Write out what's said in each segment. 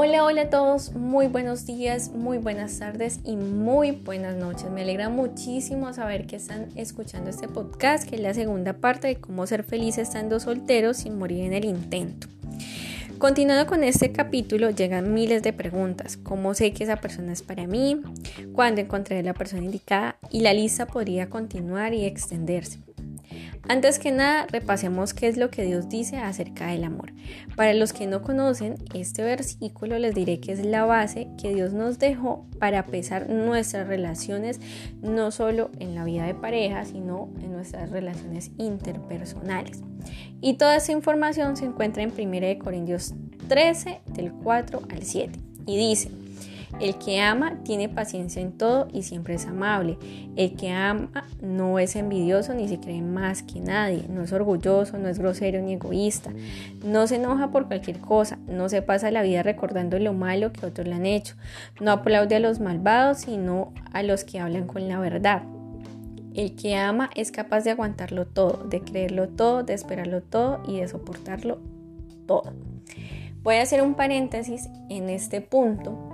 Hola, hola a todos, muy buenos días, muy buenas tardes y muy buenas noches. Me alegra muchísimo saber que están escuchando este podcast, que es la segunda parte de cómo ser feliz estando solteros sin morir en el intento. Continuando con este capítulo, llegan miles de preguntas. ¿Cómo sé que esa persona es para mí? ¿Cuándo encontraré la persona indicada? Y la lista podría continuar y extenderse. Antes que nada, repasemos qué es lo que Dios dice acerca del amor. Para los que no conocen este versículo, les diré que es la base que Dios nos dejó para pesar nuestras relaciones, no solo en la vida de pareja, sino en nuestras relaciones interpersonales. Y toda esa información se encuentra en 1 Corintios 13, del 4 al 7. Y dice, el que ama tiene paciencia en todo y siempre es amable. El que ama no es envidioso ni se cree más que nadie. No es orgulloso, no es grosero ni egoísta. No se enoja por cualquier cosa. No se pasa la vida recordando lo malo que otros le han hecho. No aplaude a los malvados, sino a los que hablan con la verdad. El que ama es capaz de aguantarlo todo, de creerlo todo, de esperarlo todo y de soportarlo todo. Voy a hacer un paréntesis en este punto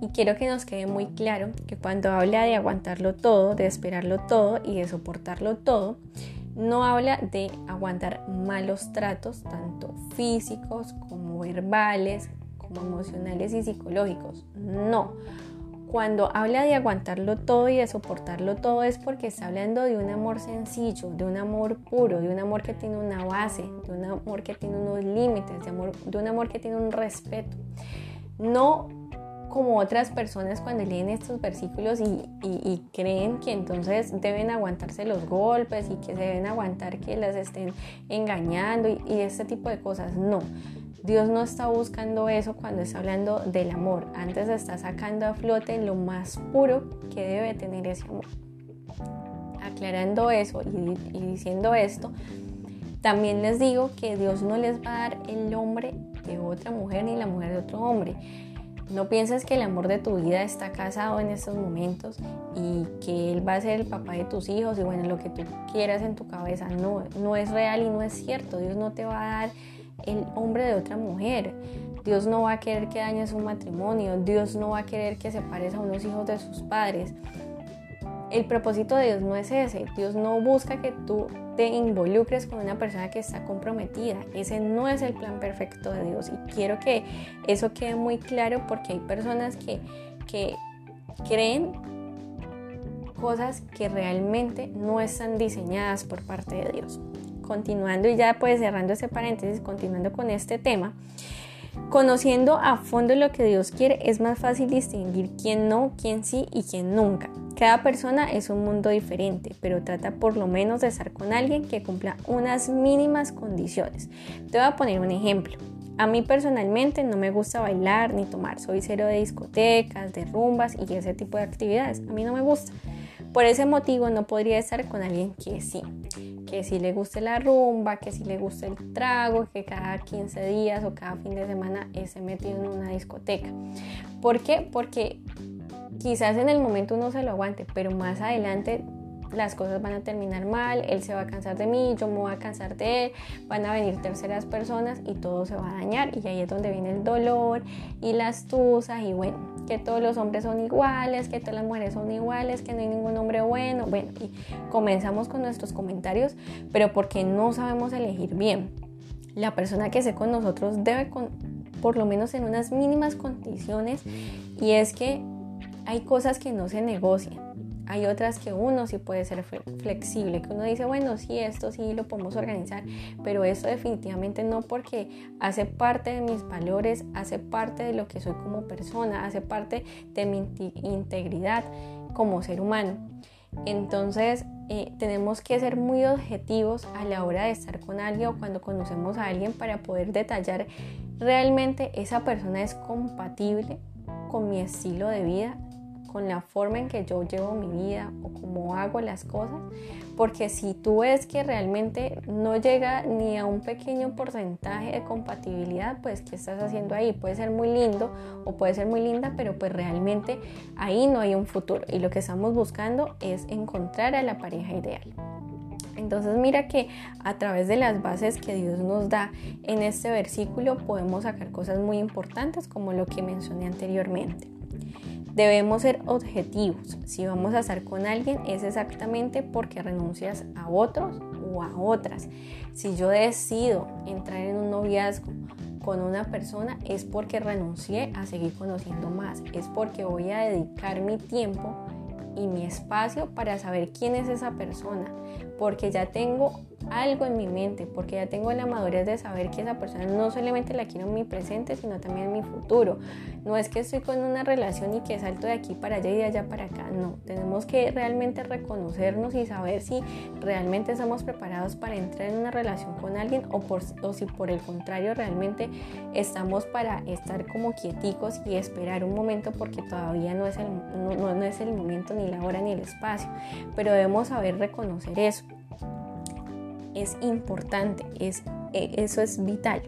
y quiero que nos quede muy claro que cuando habla de aguantarlo todo, de esperarlo todo y de soportarlo todo, no habla de aguantar malos tratos, tanto físicos como verbales, como emocionales y psicológicos. No. Cuando habla de aguantarlo todo y de soportarlo todo es porque está hablando de un amor sencillo, de un amor puro, de un amor que tiene una base, de un amor que tiene unos límites, de, amor, de un amor que tiene un respeto. No como otras personas cuando leen estos versículos y, creen que entonces deben aguantarse los golpes y que se deben aguantar que las estén engañando y, y este tipo de cosas. No, Dios no está buscando eso cuando está hablando del amor. Antes está sacando a flote lo más puro que debe tener ese amor. Aclarando eso y, y diciendo esto, también les digo que Dios no les va a dar el hombre de otra mujer ni la mujer de otro hombre. No pienses que el amor de tu vida está casado en estos momentos y que él va a ser el papá de tus hijos y bueno, lo que tú quieras en tu cabeza. No, no es real y no es cierto. Dios no te va a dar el hombre de otra mujer. Dios no va a querer que dañes un matrimonio. Dios no va a querer que separes a unos hijos de sus padres. El propósito de Dios no es ese. Dios no busca que tú te involucres con una persona que está comprometida. Ese no es el plan perfecto de Dios. Y quiero que eso quede muy claro porque hay personas que, que creen cosas que realmente no están diseñadas por parte de Dios. Continuando y ya pues cerrando ese paréntesis, continuando con este tema, conociendo a fondo lo que Dios quiere es más fácil distinguir quién no, quién sí y quién nunca. Cada persona es un mundo diferente, pero trata por lo menos de estar con alguien que cumpla unas mínimas condiciones. Te voy a poner un ejemplo. A mí personalmente no me gusta bailar ni tomar, soy cero de discotecas, de rumbas y ese tipo de actividades. A mí no me gusta. Por ese motivo no podría estar con alguien que sí, que sí le guste la rumba, que sí le guste el trago, que cada 15 días o cada fin de semana esté metido en una discoteca. ¿Por qué? Porque quizás en el momento uno se lo aguante, pero más adelante las cosas van a terminar mal, él se va a cansar de mí, yo me voy a cansar de él, van a venir terceras personas y todo se va a dañar y ahí es donde viene el dolor y las tusas y bueno, que todos los hombres son iguales, que todas las mujeres son iguales, que no hay ningún hombre bueno, bueno, y comenzamos con nuestros comentarios, pero porque no sabemos elegir bien. La persona que esté con nosotros debe con, por lo menos en unas mínimas condiciones y es que hay cosas que no se negocian. Hay otras que uno sí puede ser flexible, que uno dice, bueno, sí, esto sí lo podemos organizar, pero eso definitivamente no porque hace parte de mis valores, hace parte de lo que soy como persona, hace parte de mi integridad como ser humano. Entonces, eh, tenemos que ser muy objetivos a la hora de estar con alguien o cuando conocemos a alguien para poder detallar realmente esa persona es compatible con mi estilo de vida, con la forma en que yo llevo mi vida o cómo hago las cosas, porque si tú ves que realmente no llega ni a un pequeño porcentaje de compatibilidad, pues ¿qué estás haciendo ahí? Puede ser muy lindo o puede ser muy linda, pero pues realmente ahí no hay un futuro y lo que estamos buscando es encontrar a la pareja ideal. Entonces mira que a través de las bases que Dios nos da en este versículo podemos sacar cosas muy importantes como lo que mencioné anteriormente. Debemos ser objetivos. Si vamos a estar con alguien es exactamente porque renuncias a otros o a otras. Si yo decido entrar en un noviazgo con una persona es porque renuncié a seguir conociendo más. Es porque voy a dedicar mi tiempo y mi espacio para saber quién es esa persona. Porque ya tengo algo en mi mente, porque ya tengo la madurez de saber que esa persona no solamente la quiero en mi presente, sino también en mi futuro. No es que estoy con una relación y que salto de aquí para allá y de allá para acá, no. Tenemos que realmente reconocernos y saber si realmente estamos preparados para entrar en una relación con alguien o, por, o si por el contrario realmente estamos para estar como quieticos y esperar un momento porque todavía no es el, no, no es el momento ni la hora ni el espacio. Pero debemos saber reconocer eso es importante, es, e, eso es vital.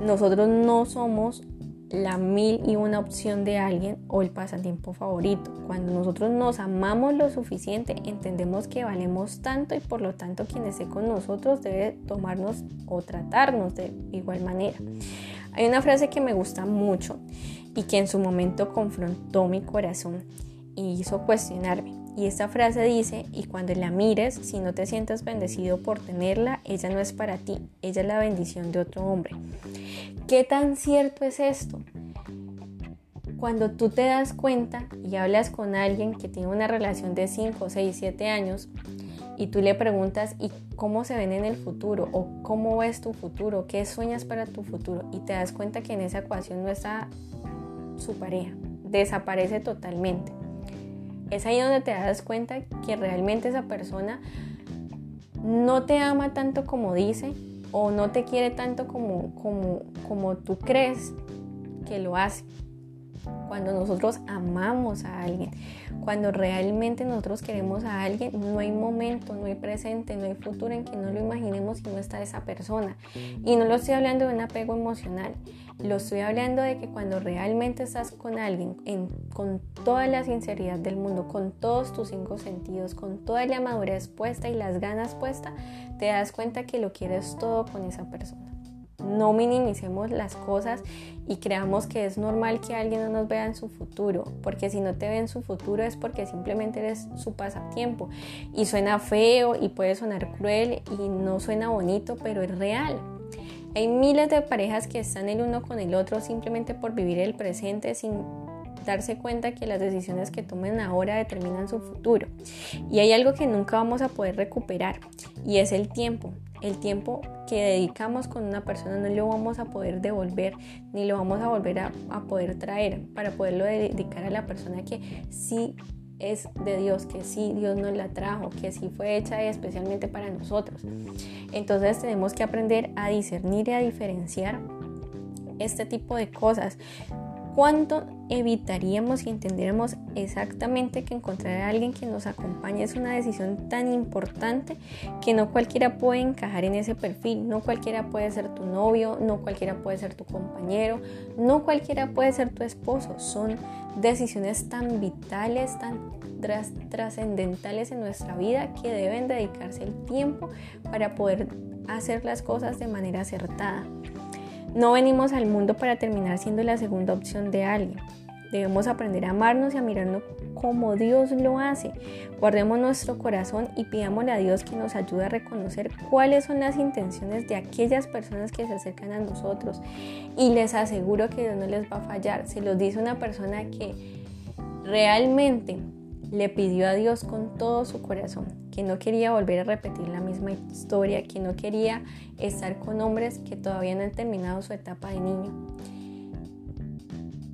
Nosotros no somos la mil y una opción de alguien o el pasatiempo favorito. Cuando nosotros nos amamos lo suficiente, entendemos que valemos tanto y por lo tanto quien esté con nosotros debe tomarnos o tratarnos de igual manera. Hay una frase que me gusta mucho y que en su momento confrontó mi corazón y hizo cuestionarme. Y esta frase dice, y cuando la mires, si no te sientas bendecido por tenerla, ella no es para ti, ella es la bendición de otro hombre. ¿Qué tan cierto es esto? Cuando tú te das cuenta y hablas con alguien que tiene una relación de 5, 6, 7 años y tú le preguntas ¿y cómo se ven en el futuro? o cómo ves tu futuro, qué sueñas para tu futuro y te das cuenta que en esa ecuación no está su pareja, desaparece totalmente. Es ahí donde te das cuenta que realmente esa persona no te ama tanto como dice o no te quiere tanto como, como, como tú crees que lo hace. Cuando nosotros amamos a alguien, cuando realmente nosotros queremos a alguien, no hay momento, no hay presente, no hay futuro en que no lo imaginemos si no está esa persona. Y no lo estoy hablando de un apego emocional, lo estoy hablando de que cuando realmente estás con alguien con toda la sinceridad del mundo, con todos tus cinco sentidos, con toda la madurez puesta y las ganas puestas, te das cuenta que lo quieres todo con esa persona. No minimicemos las cosas y creamos que es normal que alguien no nos vea en su futuro, porque si no te ve en su futuro es porque simplemente eres su pasatiempo. Y suena feo y puede sonar cruel y no suena bonito, pero es real. Hay miles de parejas que están el uno con el otro simplemente por vivir el presente sin darse cuenta que las decisiones que tomen ahora determinan su futuro. Y hay algo que nunca vamos a poder recuperar y es el tiempo. El tiempo que dedicamos con una persona no lo vamos a poder devolver ni lo vamos a volver a, poder traer para poderlo dedicar a la persona que sí es de Dios, que sí Dios nos la trajo, que sí fue hecha especialmente para nosotros. Entonces tenemos que aprender a discernir y a diferenciar este tipo de cosas. ¿Cuánto evitaríamos si entendiéramos exactamente que encontrar a alguien que nos acompañe es una decisión tan importante que no cualquiera puede encajar en ese perfil? No cualquiera puede ser tu novio, no cualquiera puede ser tu compañero, no cualquiera puede ser tu esposo. Son decisiones tan vitales, tan trascendentales en nuestra vida que deben dedicarse el tiempo para poder hacer las cosas de manera acertada. No venimos al mundo para terminar siendo la segunda opción de alguien. Debemos aprender a amarnos y a mirarnos como Dios lo hace. Guardemos nuestro corazón y pidámosle a Dios que nos ayude a reconocer cuáles son las intenciones de aquellas personas que se acercan a nosotros. Y les aseguro que Dios no les va a fallar. Se los dice una persona que realmente le pidió a Dios con todo su corazón, que no quería volver a repetir la misma historia, que no quería estar con hombres que todavía no han terminado su etapa de niño.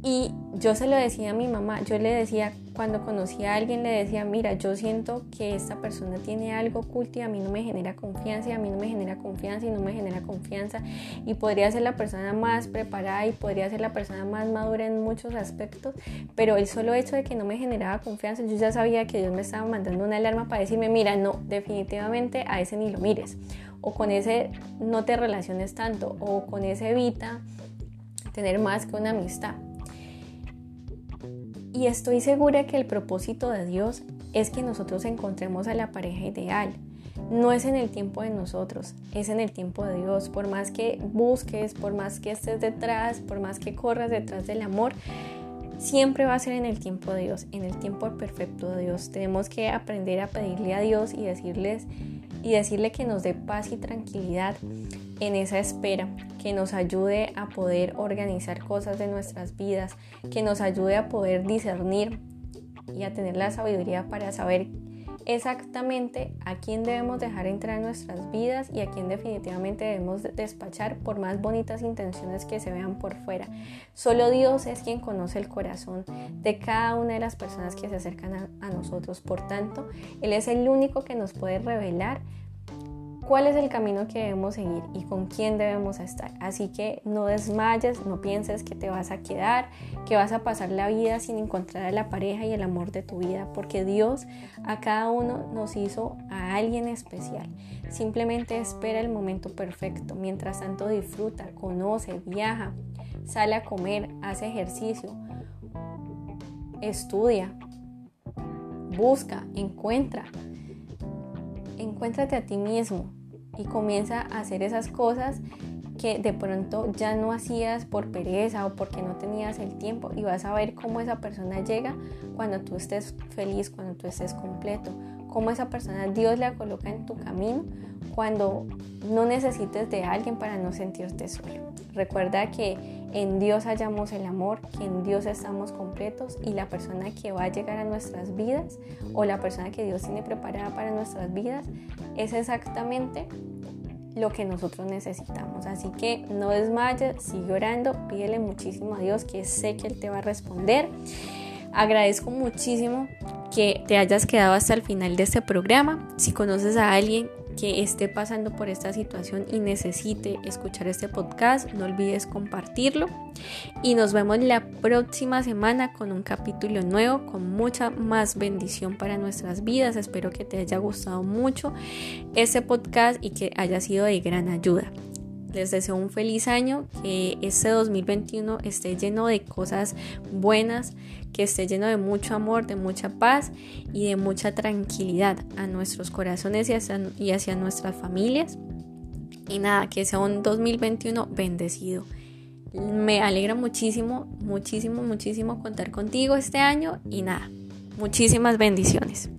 Y yo se lo decía a mi mamá, yo le decía, cuando conocí a alguien, le decía, mira, yo siento que esta persona tiene algo oculto y a mí no me genera confianza y a mí no me genera confianza y no me genera confianza y podría ser la persona más preparada y podría ser la persona más madura en muchos aspectos, pero el solo hecho de que no me generaba confianza, yo ya sabía que Dios me estaba mandando una alarma para decirme, mira, no, definitivamente a ese ni lo mires o con ese no te relaciones tanto o con ese evita tener más que una amistad. Y estoy segura que el propósito de Dios es que nosotros encontremos a la pareja ideal, no es en el tiempo de nosotros, es en el tiempo de Dios. Por más que busques, por más que estés detrás, por más que corras detrás del amor, siempre va a ser en el tiempo de Dios, en el tiempo perfecto de Dios. Tenemos que aprender a pedirle a Dios y decirles y decirle que nos dé paz y tranquilidad en esa espera, que nos ayude a poder organizar cosas de nuestras vidas, que nos ayude a poder discernir y a tener la sabiduría para saber exactamente a quién debemos dejar entrar en nuestras vidas y a quién definitivamente debemos despachar por más bonitas intenciones que se vean por fuera. Solo Dios es quien conoce el corazón de cada una de las personas que se acercan a, a nosotros. Por tanto, Él es el único que nos puede revelar cuál es el camino que debemos seguir y con quién debemos estar. Así que no desmayes, no pienses que te vas a quedar, que vas a pasar la vida sin encontrar a la pareja y el amor de tu vida, porque Dios a cada uno nos hizo a alguien especial. Simplemente espera el momento perfecto. Mientras tanto disfruta, conoce, viaja, sale a comer, hace ejercicio, estudia, busca, encuentra. Encuéntrate a ti mismo, y comienza a hacer esas cosas que de pronto ya no hacías por pereza o porque no tenías el tiempo y vas a ver cómo esa persona llega cuando tú estés feliz, cuando tú estés completo, cómo esa persona Dios la coloca en tu camino cuando no necesites de alguien para no sentirte solo. Recuerda que en Dios hallamos el amor, que en Dios estamos completos y la persona que va a llegar a nuestras vidas o la persona que Dios tiene preparada para nuestras vidas es exactamente lo que nosotros necesitamos. Así que no desmayes, sigue orando, pídele muchísimo a Dios que sé que Él te va a responder. Agradezco muchísimo que te hayas quedado hasta el final de este programa. Si conoces a alguien que esté pasando por esta situación y necesite escuchar este podcast, no olvides compartirlo. Y nos vemos la próxima semana con un capítulo nuevo, con mucha más bendición para nuestras vidas. Espero que te haya gustado mucho este podcast y que haya sido de gran ayuda. Les deseo un feliz año, que este 2021 esté lleno de cosas buenas, que esté lleno de mucho amor, de mucha paz y de mucha tranquilidad a nuestros corazones y hacia, y hacia nuestras familias. Y nada, que sea un 2021 bendecido. Me alegra muchísimo, muchísimo, muchísimo contar contigo este año y nada, muchísimas bendiciones.